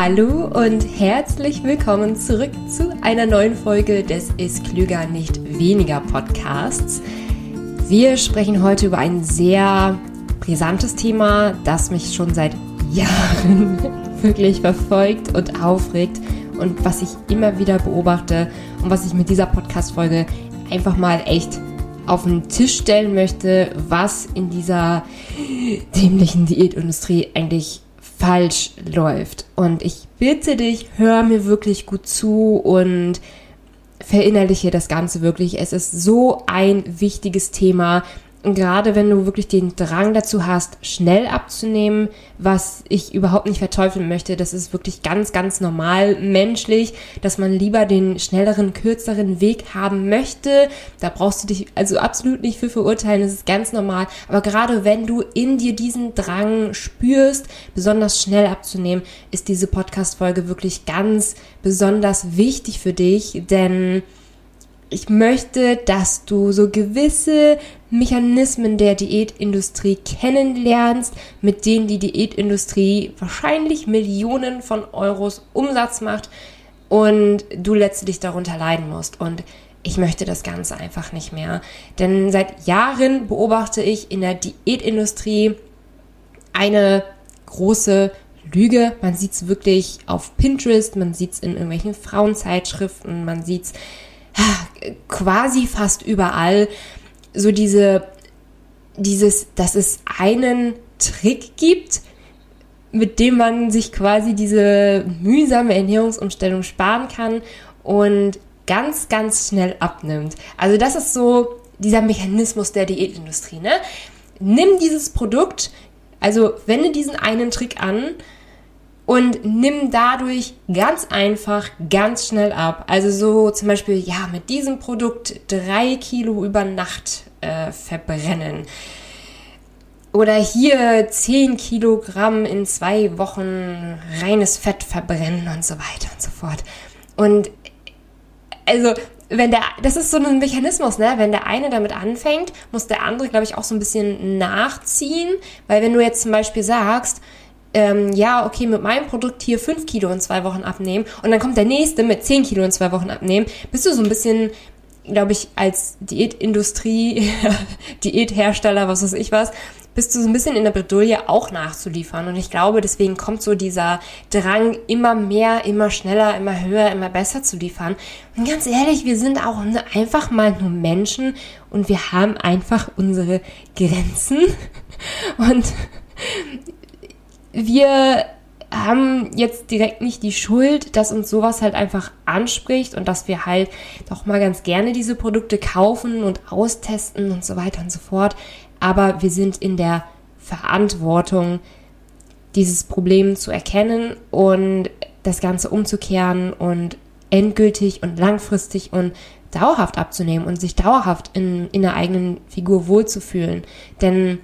Hallo und herzlich willkommen zurück zu einer neuen Folge des Ist Klüger nicht weniger Podcasts. Wir sprechen heute über ein sehr brisantes Thema, das mich schon seit Jahren wirklich verfolgt und aufregt und was ich immer wieder beobachte und was ich mit dieser Podcast-Folge einfach mal echt auf den Tisch stellen möchte, was in dieser dämlichen Diätindustrie eigentlich falsch läuft. Und ich bitte dich, hör mir wirklich gut zu und verinnerliche das Ganze wirklich. Es ist so ein wichtiges Thema gerade wenn du wirklich den Drang dazu hast, schnell abzunehmen, was ich überhaupt nicht verteufeln möchte, das ist wirklich ganz, ganz normal menschlich, dass man lieber den schnelleren, kürzeren Weg haben möchte. Da brauchst du dich also absolut nicht für verurteilen, das ist ganz normal. Aber gerade wenn du in dir diesen Drang spürst, besonders schnell abzunehmen, ist diese Podcast-Folge wirklich ganz besonders wichtig für dich, denn ich möchte, dass du so gewisse Mechanismen der Diätindustrie kennenlernst, mit denen die Diätindustrie wahrscheinlich Millionen von Euros Umsatz macht und du letztlich darunter leiden musst. Und ich möchte das Ganze einfach nicht mehr. Denn seit Jahren beobachte ich in der Diätindustrie eine große Lüge. Man sieht es wirklich auf Pinterest, man sieht es in irgendwelchen Frauenzeitschriften, man sieht es quasi fast überall so diese, dieses, dass es einen Trick gibt, mit dem man sich quasi diese mühsame Ernährungsumstellung sparen kann und ganz, ganz schnell abnimmt. Also das ist so dieser Mechanismus der Diätindustrie. Ne? Nimm dieses Produkt, also wende diesen einen Trick an und nimm dadurch ganz einfach, ganz schnell ab. Also so zum Beispiel, ja, mit diesem Produkt drei Kilo über Nacht äh, verbrennen. Oder hier 10 Kilogramm in zwei Wochen reines Fett verbrennen und so weiter und so fort. Und also, wenn der, das ist so ein Mechanismus, ne? Wenn der eine damit anfängt, muss der andere, glaube ich, auch so ein bisschen nachziehen. Weil wenn du jetzt zum Beispiel sagst, ähm, ja, okay, mit meinem Produkt hier 5 Kilo in zwei Wochen abnehmen und dann kommt der nächste mit 10 Kilo in zwei Wochen abnehmen, bist du so ein bisschen, glaube ich, als Diätindustrie, Diäthersteller, was weiß ich was, bist du so ein bisschen in der Bredouille auch nachzuliefern. Und ich glaube, deswegen kommt so dieser Drang, immer mehr, immer schneller, immer höher, immer besser zu liefern. Und ganz ehrlich, wir sind auch einfach mal nur Menschen und wir haben einfach unsere Grenzen. Und wir haben jetzt direkt nicht die Schuld, dass uns sowas halt einfach anspricht und dass wir halt doch mal ganz gerne diese Produkte kaufen und austesten und so weiter und so fort. Aber wir sind in der Verantwortung, dieses Problem zu erkennen und das Ganze umzukehren und endgültig und langfristig und dauerhaft abzunehmen und sich dauerhaft in, in der eigenen Figur wohlzufühlen. Denn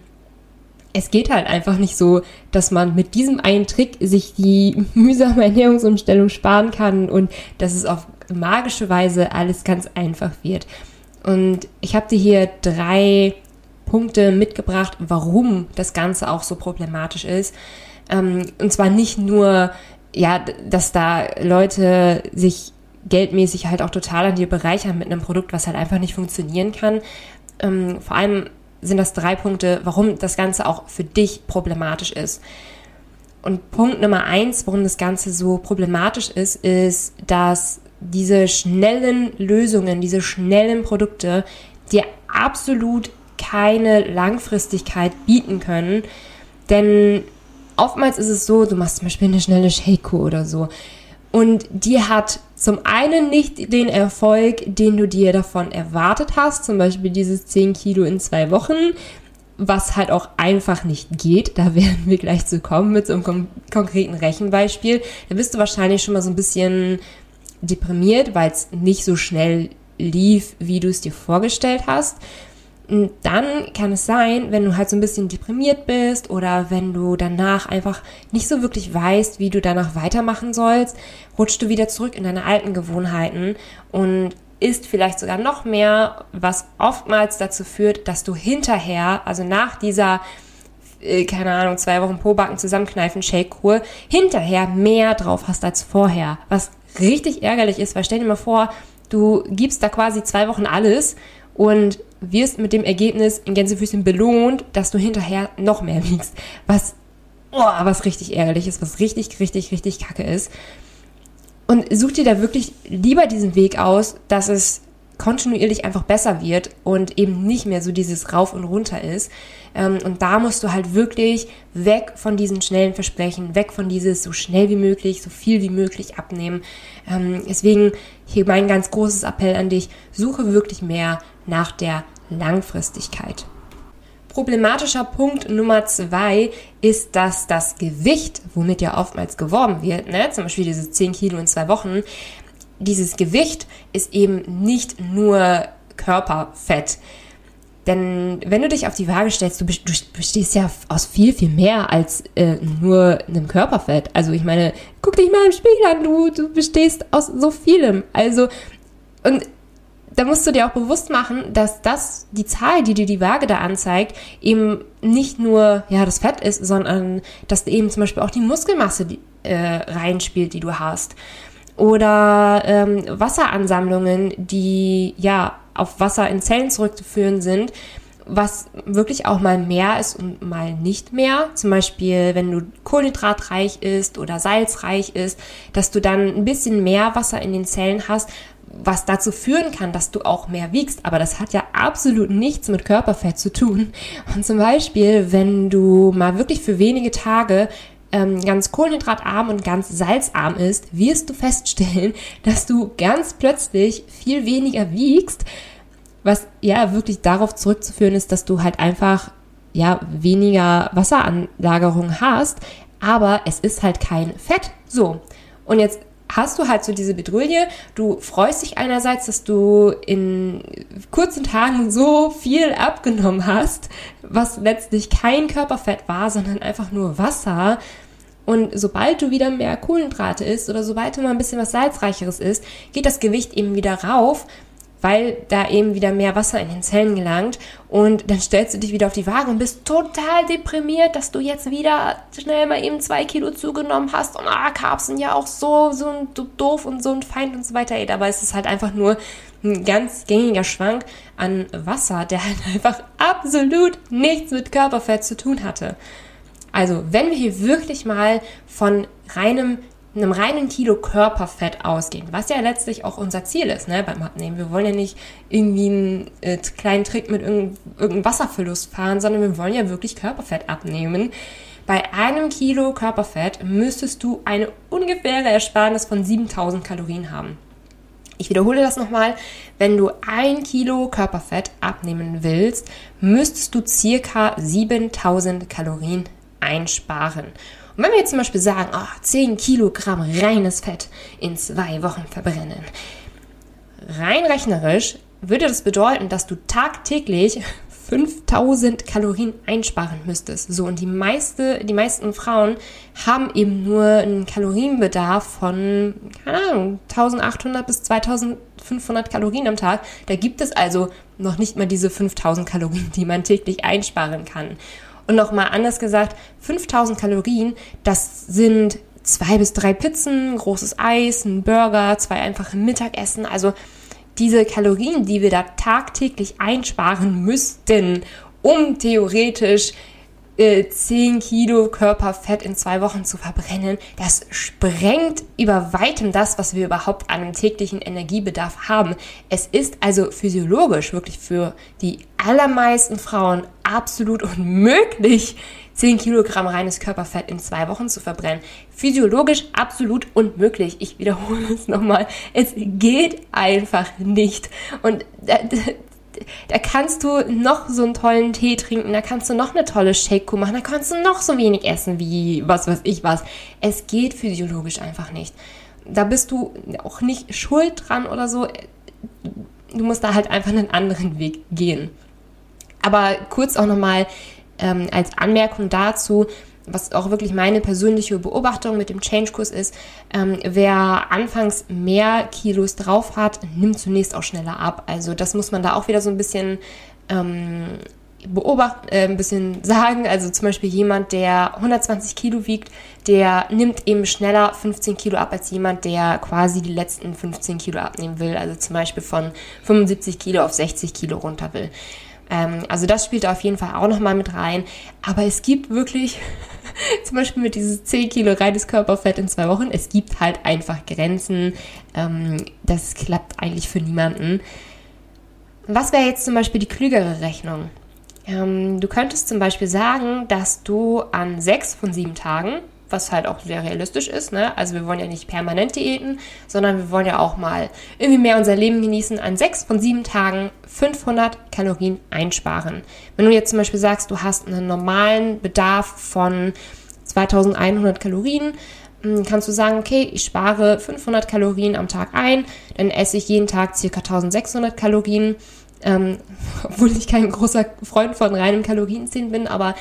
es geht halt einfach nicht so, dass man mit diesem einen Trick sich die mühsame Ernährungsumstellung sparen kann und dass es auf magische Weise alles ganz einfach wird. Und ich habe dir hier drei Punkte mitgebracht, warum das Ganze auch so problematisch ist. Ähm, und zwar nicht nur, ja, dass da Leute sich geldmäßig halt auch total an dir bereichern mit einem Produkt, was halt einfach nicht funktionieren kann. Ähm, vor allem sind das drei Punkte, warum das Ganze auch für dich problematisch ist. Und Punkt Nummer eins, warum das Ganze so problematisch ist, ist, dass diese schnellen Lösungen, diese schnellen Produkte dir absolut keine Langfristigkeit bieten können. Denn oftmals ist es so, du machst zum Beispiel eine schnelle Shake oder so. Und die hat zum einen nicht den Erfolg, den du dir davon erwartet hast, zum Beispiel dieses 10 Kilo in zwei Wochen, was halt auch einfach nicht geht. Da werden wir gleich zu kommen mit so einem kon konkreten Rechenbeispiel. Da bist du wahrscheinlich schon mal so ein bisschen deprimiert, weil es nicht so schnell lief, wie du es dir vorgestellt hast. Dann kann es sein, wenn du halt so ein bisschen deprimiert bist oder wenn du danach einfach nicht so wirklich weißt, wie du danach weitermachen sollst, rutschst du wieder zurück in deine alten Gewohnheiten und isst vielleicht sogar noch mehr, was oftmals dazu führt, dass du hinterher, also nach dieser äh, keine Ahnung, zwei Wochen Pobacken zusammenkneifen, Shake-Kur, hinterher mehr drauf hast als vorher. Was richtig ärgerlich ist, weil stell dir mal vor, du gibst da quasi zwei Wochen alles und wirst mit dem Ergebnis in Gänsefüßchen belohnt, dass du hinterher noch mehr wiegst. Was, oh, was richtig ärgerlich ist, was richtig, richtig, richtig kacke ist. Und such dir da wirklich lieber diesen Weg aus, dass es kontinuierlich einfach besser wird und eben nicht mehr so dieses Rauf und Runter ist. Ähm, und da musst du halt wirklich weg von diesen schnellen Versprechen, weg von dieses so schnell wie möglich, so viel wie möglich abnehmen. Ähm, deswegen hier mein ganz großes Appell an dich, suche wirklich mehr nach der Langfristigkeit. Problematischer Punkt Nummer zwei ist, dass das Gewicht, womit ja oftmals geworben wird, ne, zum Beispiel diese 10 Kilo in zwei Wochen, dieses Gewicht ist eben nicht nur Körperfett. Denn wenn du dich auf die Waage stellst, du bestehst ja aus viel, viel mehr als äh, nur einem Körperfett. Also ich meine, guck dich mal im Spiegel an, du, du bestehst aus so vielem. Also, und da musst du dir auch bewusst machen, dass das, die Zahl, die dir die Waage da anzeigt, eben nicht nur, ja, das Fett ist, sondern dass eben zum Beispiel auch die Muskelmasse die, äh, reinspielt, die du hast. Oder ähm, Wasseransammlungen, die, ja, auf Wasser in Zellen zurückzuführen sind, was wirklich auch mal mehr ist und mal nicht mehr. Zum Beispiel, wenn du kohlenhydratreich ist oder salzreich ist, dass du dann ein bisschen mehr Wasser in den Zellen hast, was dazu führen kann, dass du auch mehr wiegst. Aber das hat ja absolut nichts mit Körperfett zu tun. Und zum Beispiel, wenn du mal wirklich für wenige Tage ähm, ganz kohlenhydratarm und ganz salzarm ist, wirst du feststellen, dass du ganz plötzlich viel weniger wiegst, was ja wirklich darauf zurückzuführen ist, dass du halt einfach ja weniger Wasseranlagerung hast, aber es ist halt kein Fett. So. Und jetzt hast du halt so diese Bedrulle. Du freust dich einerseits, dass du in kurzen Tagen so viel abgenommen hast, was letztlich kein Körperfett war, sondern einfach nur Wasser. Und sobald du wieder mehr Kohlenhydrate isst oder sobald du mal ein bisschen was Salzreicheres isst, geht das Gewicht eben wieder rauf weil da eben wieder mehr Wasser in den Zellen gelangt und dann stellst du dich wieder auf die Waage und bist total deprimiert, dass du jetzt wieder schnell mal eben zwei Kilo zugenommen hast und ah, Carbs sind ja auch so, so ein doof und so ein Feind und so weiter. Ey, dabei ist es halt einfach nur ein ganz gängiger Schwank an Wasser, der halt einfach absolut nichts mit Körperfett zu tun hatte. Also, wenn wir hier wirklich mal von reinem einem reinen Kilo Körperfett ausgehen, was ja letztlich auch unser Ziel ist ne, beim Abnehmen. Wir wollen ja nicht irgendwie einen äh, kleinen Trick mit irgendeinem Wasserverlust fahren, sondern wir wollen ja wirklich Körperfett abnehmen. Bei einem Kilo Körperfett müsstest du eine ungefähre Ersparnis von 7000 Kalorien haben. Ich wiederhole das nochmal. Wenn du ein Kilo Körperfett abnehmen willst, müsstest du circa 7000 Kalorien einsparen. Und wenn wir jetzt zum Beispiel sagen, oh, 10 Kilogramm reines Fett in zwei Wochen verbrennen, rein rechnerisch würde das bedeuten, dass du tagtäglich 5000 Kalorien einsparen müsstest. So, und die, meiste, die meisten Frauen haben eben nur einen Kalorienbedarf von, keine Ahnung, 1800 bis 2500 Kalorien am Tag. Da gibt es also noch nicht mal diese 5000 Kalorien, die man täglich einsparen kann. Und nochmal anders gesagt, 5000 Kalorien, das sind zwei bis drei Pizzen, großes Eis, ein Burger, zwei einfache Mittagessen. Also diese Kalorien, die wir da tagtäglich einsparen müssten, um theoretisch äh, 10 Kilo Körperfett in zwei Wochen zu verbrennen, das sprengt über weitem das, was wir überhaupt an einem täglichen Energiebedarf haben. Es ist also physiologisch wirklich für die allermeisten Frauen absolut unmöglich, 10 Kilogramm reines Körperfett in zwei Wochen zu verbrennen. Physiologisch absolut unmöglich. Ich wiederhole es nochmal. Es geht einfach nicht. Und da kannst du noch so einen tollen Tee trinken, da kannst du noch eine tolle Shake-Kur machen, da kannst du noch so wenig essen wie was weiß ich was. Es geht physiologisch einfach nicht. Da bist du auch nicht schuld dran oder so. Du musst da halt einfach einen anderen Weg gehen. Aber kurz auch nochmal ähm, als Anmerkung dazu, was auch wirklich meine persönliche Beobachtung mit dem Change-Kurs ist, ähm, wer anfangs mehr Kilos drauf hat, nimmt zunächst auch schneller ab. Also das muss man da auch wieder so ein bisschen ähm, beobachten, äh, ein bisschen sagen. Also zum Beispiel jemand, der 120 Kilo wiegt, der nimmt eben schneller 15 Kilo ab als jemand, der quasi die letzten 15 Kilo abnehmen will. Also zum Beispiel von 75 Kilo auf 60 Kilo runter will. Ähm, also das spielt auf jeden Fall auch nochmal mit rein. Aber es gibt wirklich, zum Beispiel mit dieses 10 Kilo reines Körperfett in zwei Wochen, es gibt halt einfach Grenzen. Ähm, das klappt eigentlich für niemanden. Was wäre jetzt zum Beispiel die klügere Rechnung? Ähm, du könntest zum Beispiel sagen, dass du an sechs von sieben Tagen, was halt auch sehr realistisch ist, ne? also wir wollen ja nicht permanent diäten, sondern wir wollen ja auch mal irgendwie mehr unser Leben genießen, an sechs von sieben Tagen 500 Kalorien einsparen. Wenn du jetzt zum Beispiel sagst, du hast einen normalen Bedarf von 2100 Kalorien, hm, kannst du sagen, okay, ich spare 500 Kalorien am Tag ein, dann esse ich jeden Tag ca. 1600 Kalorien ähm, obwohl ich kein großer Freund von reinem Kalorienzählen bin, aber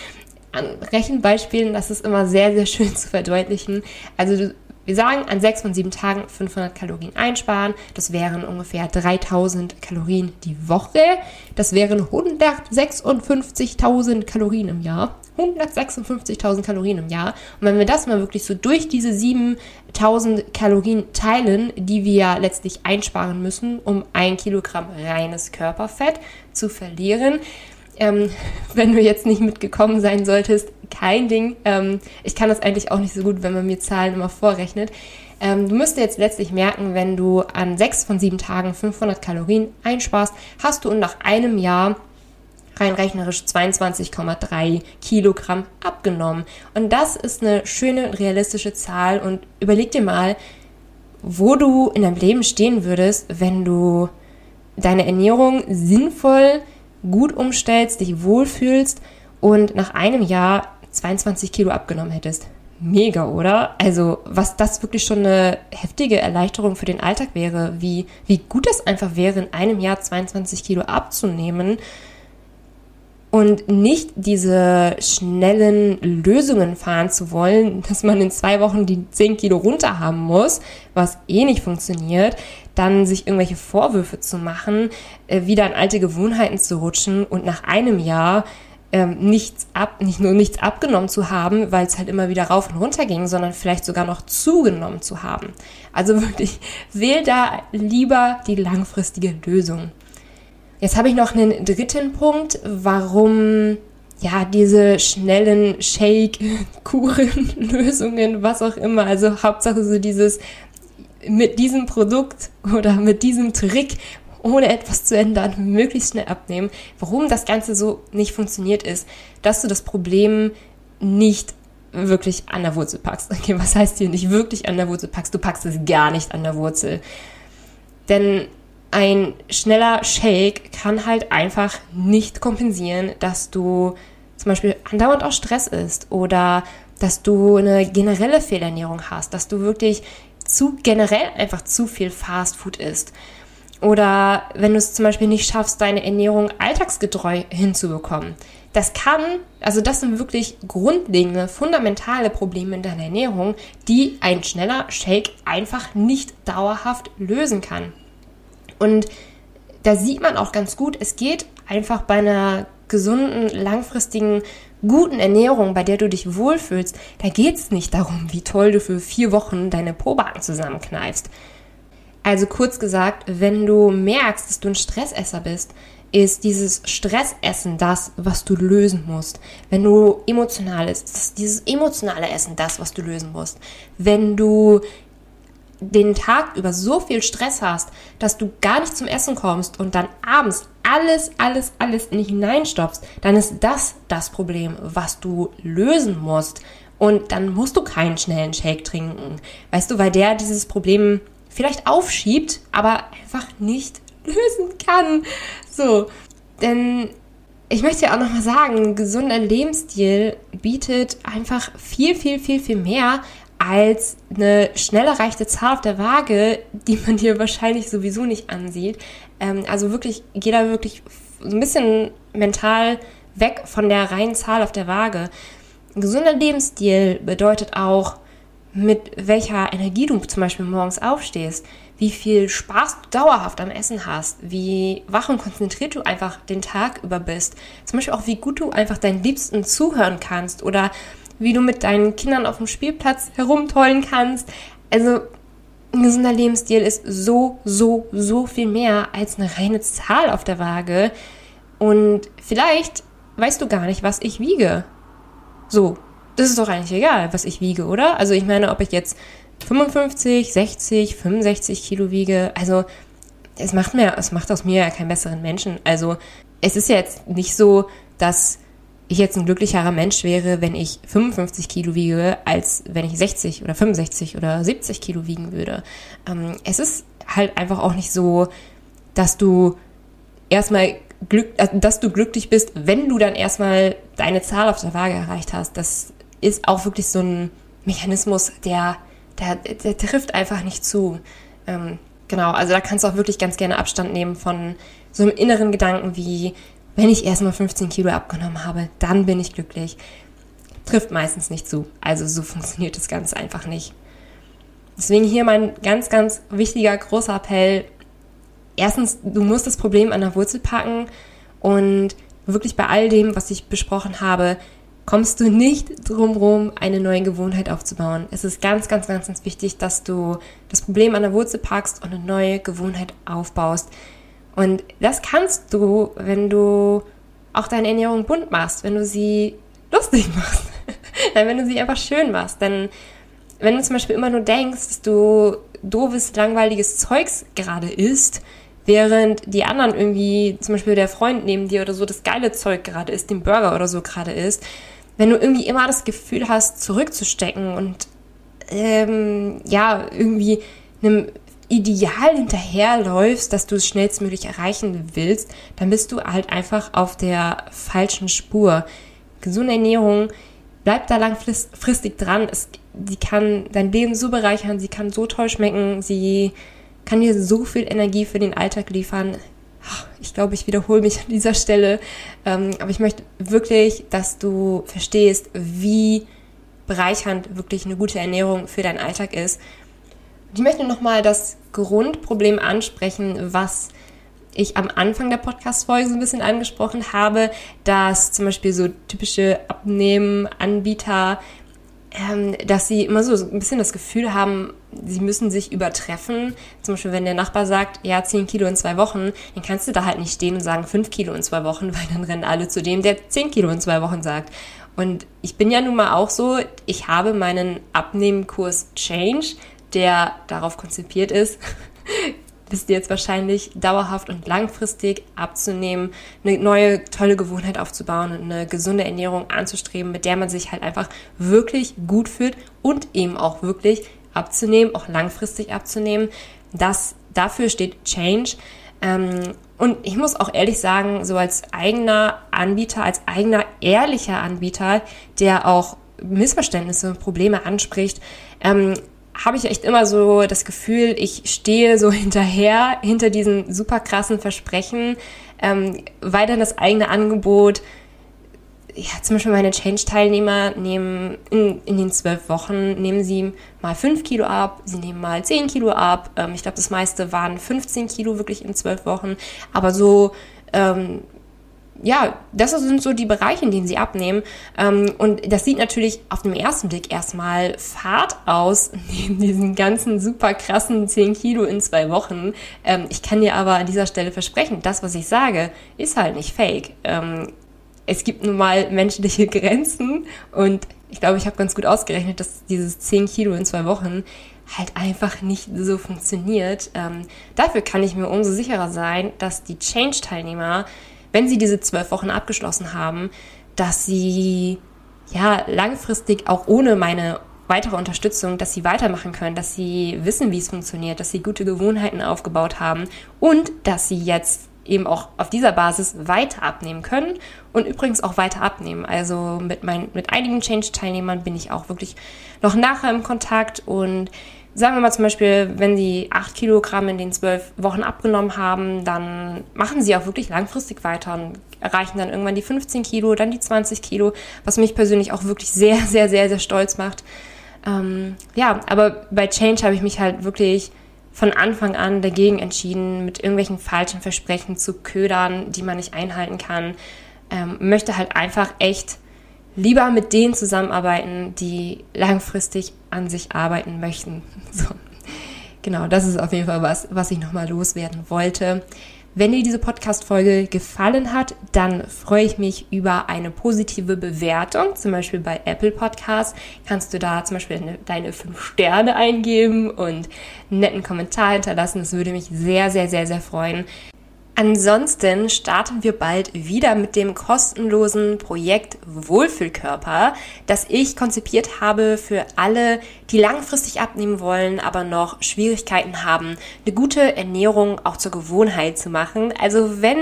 an Rechenbeispielen, das ist immer sehr, sehr schön zu verdeutlichen. Also wir sagen, an sechs von sieben Tagen 500 Kalorien einsparen. Das wären ungefähr 3000 Kalorien die Woche. Das wären 156.000 Kalorien im Jahr. 156.000 Kalorien im Jahr. Und wenn wir das mal wirklich so durch diese 7000 Kalorien teilen, die wir letztlich einsparen müssen, um ein Kilogramm reines Körperfett zu verlieren, ähm, wenn du jetzt nicht mitgekommen sein solltest, kein Ding. Ähm, ich kann das eigentlich auch nicht so gut, wenn man mir Zahlen immer vorrechnet. Ähm, du müsstest jetzt letztlich merken, wenn du an sechs von sieben Tagen 500 Kalorien einsparst, hast du nach einem Jahr rein rechnerisch 22,3 Kilogramm abgenommen. Und das ist eine schöne, realistische Zahl. Und überleg dir mal, wo du in deinem Leben stehen würdest, wenn du deine Ernährung sinnvoll gut umstellst, dich wohlfühlst und nach einem Jahr 22 Kilo abgenommen hättest. Mega, oder? Also, was das wirklich schon eine heftige Erleichterung für den Alltag wäre, wie, wie gut das einfach wäre, in einem Jahr 22 Kilo abzunehmen und nicht diese schnellen Lösungen fahren zu wollen, dass man in zwei Wochen die 10 Kilo runter haben muss, was eh nicht funktioniert, dann sich irgendwelche Vorwürfe zu machen, äh, wieder in alte Gewohnheiten zu rutschen und nach einem Jahr ähm, nichts ab, nicht nur nichts abgenommen zu haben, weil es halt immer wieder rauf und runter ging, sondern vielleicht sogar noch zugenommen zu haben. Also wirklich, wähl da lieber die langfristige Lösung. Jetzt habe ich noch einen dritten Punkt, warum ja diese schnellen Shake-Kuren, Lösungen, was auch immer, also Hauptsache so dieses mit diesem Produkt oder mit diesem Trick ohne etwas zu ändern, möglichst schnell abnehmen. Warum das Ganze so nicht funktioniert ist, dass du das Problem nicht wirklich an der Wurzel packst. Okay, was heißt hier nicht wirklich an der Wurzel packst? Du packst es gar nicht an der Wurzel. Denn ein schneller Shake kann halt einfach nicht kompensieren, dass du zum Beispiel andauernd auch Stress isst oder dass du eine generelle Fehlernährung hast, dass du wirklich zu generell einfach zu viel Fast Food isst. Oder wenn du es zum Beispiel nicht schaffst, deine Ernährung alltagsgetreu hinzubekommen. Das kann, also das sind wirklich grundlegende, fundamentale Probleme in deiner Ernährung, die ein schneller Shake einfach nicht dauerhaft lösen kann. Und da sieht man auch ganz gut, es geht einfach bei einer gesunden, langfristigen, guten Ernährung, bei der du dich wohlfühlst, da geht es nicht darum, wie toll du für vier Wochen deine Probacken zusammenkneifst. Also kurz gesagt, wenn du merkst, dass du ein Stressesser bist, ist dieses Stressessen das, was du lösen musst. Wenn du emotional bist, ist dieses emotionale Essen das, was du lösen musst. Wenn du den Tag über so viel Stress hast, dass du gar nicht zum Essen kommst und dann abends alles, alles, alles in dich hineinstopfst, dann ist das das Problem, was du lösen musst. Und dann musst du keinen schnellen Shake trinken. Weißt du, weil der dieses Problem vielleicht aufschiebt, aber einfach nicht lösen kann. So, denn ich möchte ja auch nochmal sagen, ein gesunder Lebensstil bietet einfach viel, viel, viel, viel mehr als eine schnell erreichte Zahl auf der Waage, die man dir wahrscheinlich sowieso nicht ansieht. Ähm, also wirklich, geh da wirklich so ein bisschen mental weg von der reinen Zahl auf der Waage. Ein gesunder Lebensstil bedeutet auch mit welcher Energie du zum Beispiel morgens aufstehst, wie viel Spaß du dauerhaft am Essen hast, wie wach und konzentriert du einfach den Tag über bist. Zum Beispiel auch, wie gut du einfach deinen Liebsten zuhören kannst oder wie du mit deinen Kindern auf dem Spielplatz herumtollen kannst. Also ein gesunder Lebensstil ist so, so, so viel mehr als eine reine Zahl auf der Waage. Und vielleicht weißt du gar nicht, was ich wiege. So, das ist doch eigentlich egal, was ich wiege, oder? Also ich meine, ob ich jetzt 55, 60, 65 Kilo wiege, also es macht mir, es macht aus mir ja keinen besseren Menschen. Also es ist ja jetzt nicht so, dass ich jetzt ein glücklicherer Mensch wäre, wenn ich 55 Kilo wiege, als wenn ich 60 oder 65 oder 70 Kilo wiegen würde. Ähm, es ist halt einfach auch nicht so, dass du erstmal Glück, äh, dass du glücklich bist, wenn du dann erstmal deine Zahl auf der Waage erreicht hast. Das ist auch wirklich so ein Mechanismus, der, der, der trifft einfach nicht zu. Ähm, genau, also da kannst du auch wirklich ganz gerne Abstand nehmen von so einem inneren Gedanken wie, wenn ich erstmal 15 Kilo abgenommen habe, dann bin ich glücklich. Trifft meistens nicht zu. Also so funktioniert das Ganze einfach nicht. Deswegen hier mein ganz, ganz wichtiger, großer Appell. Erstens, du musst das Problem an der Wurzel packen und wirklich bei all dem, was ich besprochen habe, kommst du nicht drumherum, eine neue Gewohnheit aufzubauen. Es ist ganz, ganz, ganz, ganz wichtig, dass du das Problem an der Wurzel packst und eine neue Gewohnheit aufbaust. Und das kannst du, wenn du auch deine Ernährung bunt machst, wenn du sie lustig machst, wenn du sie einfach schön machst. Denn wenn du zum Beispiel immer nur denkst, dass du doofes, langweiliges Zeugs gerade isst, während die anderen irgendwie, zum Beispiel der Freund neben dir oder so, das geile Zeug gerade isst, den Burger oder so gerade isst, wenn du irgendwie immer das Gefühl hast, zurückzustecken und ähm, ja, irgendwie einem Ideal hinterherläufst, dass du es schnellstmöglich erreichen willst, dann bist du halt einfach auf der falschen Spur. Gesunde Ernährung, bleib da langfristig dran. Es, die kann dein Leben so bereichern, sie kann so toll schmecken, sie kann dir so viel Energie für den Alltag liefern. Ich glaube, ich wiederhole mich an dieser Stelle, ähm, aber ich möchte wirklich, dass du verstehst, wie bereichernd wirklich eine gute Ernährung für deinen Alltag ist ich möchte nochmal das Grundproblem ansprechen, was ich am Anfang der Podcast-Folge so ein bisschen angesprochen habe, dass zum Beispiel so typische Abnehmen-Anbieter, ähm, dass sie immer so, ein bisschen das Gefühl haben, sie müssen sich übertreffen. Zum Beispiel, wenn der Nachbar sagt, ja, 10 Kilo in zwei Wochen, dann kannst du da halt nicht stehen und sagen 5 Kilo in zwei Wochen, weil dann rennen alle zu dem, der 10 Kilo in zwei Wochen sagt. Und ich bin ja nun mal auch so, ich habe meinen Abnehmenkurs Change der darauf konzipiert ist, wisst ihr jetzt wahrscheinlich, dauerhaft und langfristig abzunehmen, eine neue tolle Gewohnheit aufzubauen und eine gesunde Ernährung anzustreben, mit der man sich halt einfach wirklich gut fühlt und eben auch wirklich abzunehmen, auch langfristig abzunehmen. Das, dafür steht Change. Ähm, und ich muss auch ehrlich sagen, so als eigener Anbieter, als eigener ehrlicher Anbieter, der auch Missverständnisse und Probleme anspricht, ähm, habe ich echt immer so das Gefühl, ich stehe so hinterher, hinter diesen super krassen Versprechen, ähm, weil dann das eigene Angebot, ja, zum Beispiel meine Change-Teilnehmer nehmen in, in den zwölf Wochen, nehmen sie mal fünf Kilo ab, sie nehmen mal zehn Kilo ab. Ähm, ich glaube, das meiste waren 15 Kilo wirklich in zwölf Wochen. Aber so ähm, ja, das sind so die Bereiche, in denen sie abnehmen. Ähm, und das sieht natürlich auf den ersten Blick erstmal fad aus, neben diesen ganzen super krassen 10 Kilo in zwei Wochen. Ähm, ich kann dir aber an dieser Stelle versprechen, das, was ich sage, ist halt nicht fake. Ähm, es gibt nun mal menschliche Grenzen und ich glaube, ich habe ganz gut ausgerechnet, dass dieses 10 Kilo in zwei Wochen halt einfach nicht so funktioniert. dafür kann ich mir umso sicherer sein, dass die Change-Teilnehmer wenn sie diese zwölf Wochen abgeschlossen haben, dass sie ja langfristig auch ohne meine weitere Unterstützung, dass sie weitermachen können, dass sie wissen, wie es funktioniert, dass sie gute Gewohnheiten aufgebaut haben und dass sie jetzt eben auch auf dieser Basis weiter abnehmen können und übrigens auch weiter abnehmen. Also mit, mein, mit einigen Change-Teilnehmern bin ich auch wirklich noch nachher im Kontakt und Sagen wir mal zum Beispiel, wenn Sie 8 Kilogramm in den 12 Wochen abgenommen haben, dann machen Sie auch wirklich langfristig weiter und erreichen dann irgendwann die 15 Kilo, dann die 20 Kilo, was mich persönlich auch wirklich sehr, sehr, sehr, sehr stolz macht. Ähm, ja, aber bei Change habe ich mich halt wirklich von Anfang an dagegen entschieden, mit irgendwelchen falschen Versprechen zu ködern, die man nicht einhalten kann. Ähm, möchte halt einfach echt lieber mit denen zusammenarbeiten, die langfristig an sich arbeiten möchten. So. Genau, das ist auf jeden Fall was, was ich nochmal loswerden wollte. Wenn dir diese Podcast-Folge gefallen hat, dann freue ich mich über eine positive Bewertung. Zum Beispiel bei Apple Podcasts kannst du da zum Beispiel deine fünf Sterne eingeben und einen netten Kommentar hinterlassen. Das würde mich sehr, sehr, sehr, sehr freuen. Ansonsten starten wir bald wieder mit dem kostenlosen Projekt Wohlfühlkörper, das ich konzipiert habe für alle, die langfristig abnehmen wollen, aber noch Schwierigkeiten haben, eine gute Ernährung auch zur Gewohnheit zu machen. Also wenn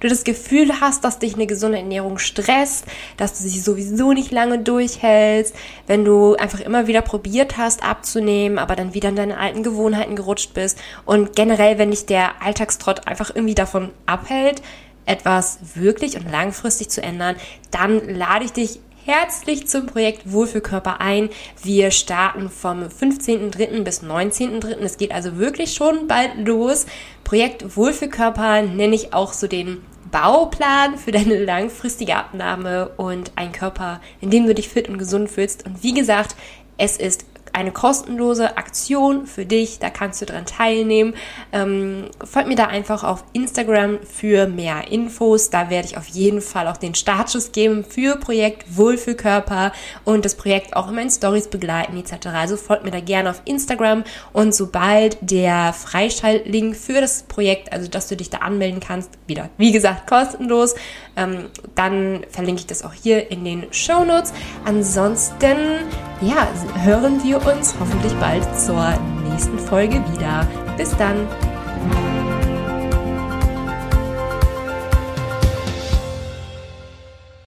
du das Gefühl hast, dass dich eine gesunde Ernährung stresst, dass du sie sowieso nicht lange durchhältst, wenn du einfach immer wieder probiert hast abzunehmen, aber dann wieder in deine alten Gewohnheiten gerutscht bist und generell, wenn dich der Alltagstrott einfach irgendwie davon davon abhält, etwas wirklich und langfristig zu ändern, dann lade ich dich herzlich zum Projekt Wohlfühlkörper ein. Wir starten vom 15.03. bis 19.03. Es geht also wirklich schon bald los. Projekt Wohlfühlkörper nenne ich auch so den Bauplan für deine langfristige Abnahme und ein Körper, in dem du dich fit und gesund fühlst. Und wie gesagt, es ist eine kostenlose Aktion für dich, da kannst du dran teilnehmen. Ähm, folgt mir da einfach auf Instagram für mehr Infos. Da werde ich auf jeden Fall auch den Startschuss geben für Projekt Wohlfühlkörper und das Projekt auch in meinen Stories begleiten etc. Also folgt mir da gerne auf Instagram und sobald der Freischaltlink für das Projekt, also dass du dich da anmelden kannst, wieder, wie gesagt, kostenlos, ähm, dann verlinke ich das auch hier in den Show Notes. Ansonsten, ja, hören wir uns hoffentlich bald zur nächsten Folge wieder. Bis dann!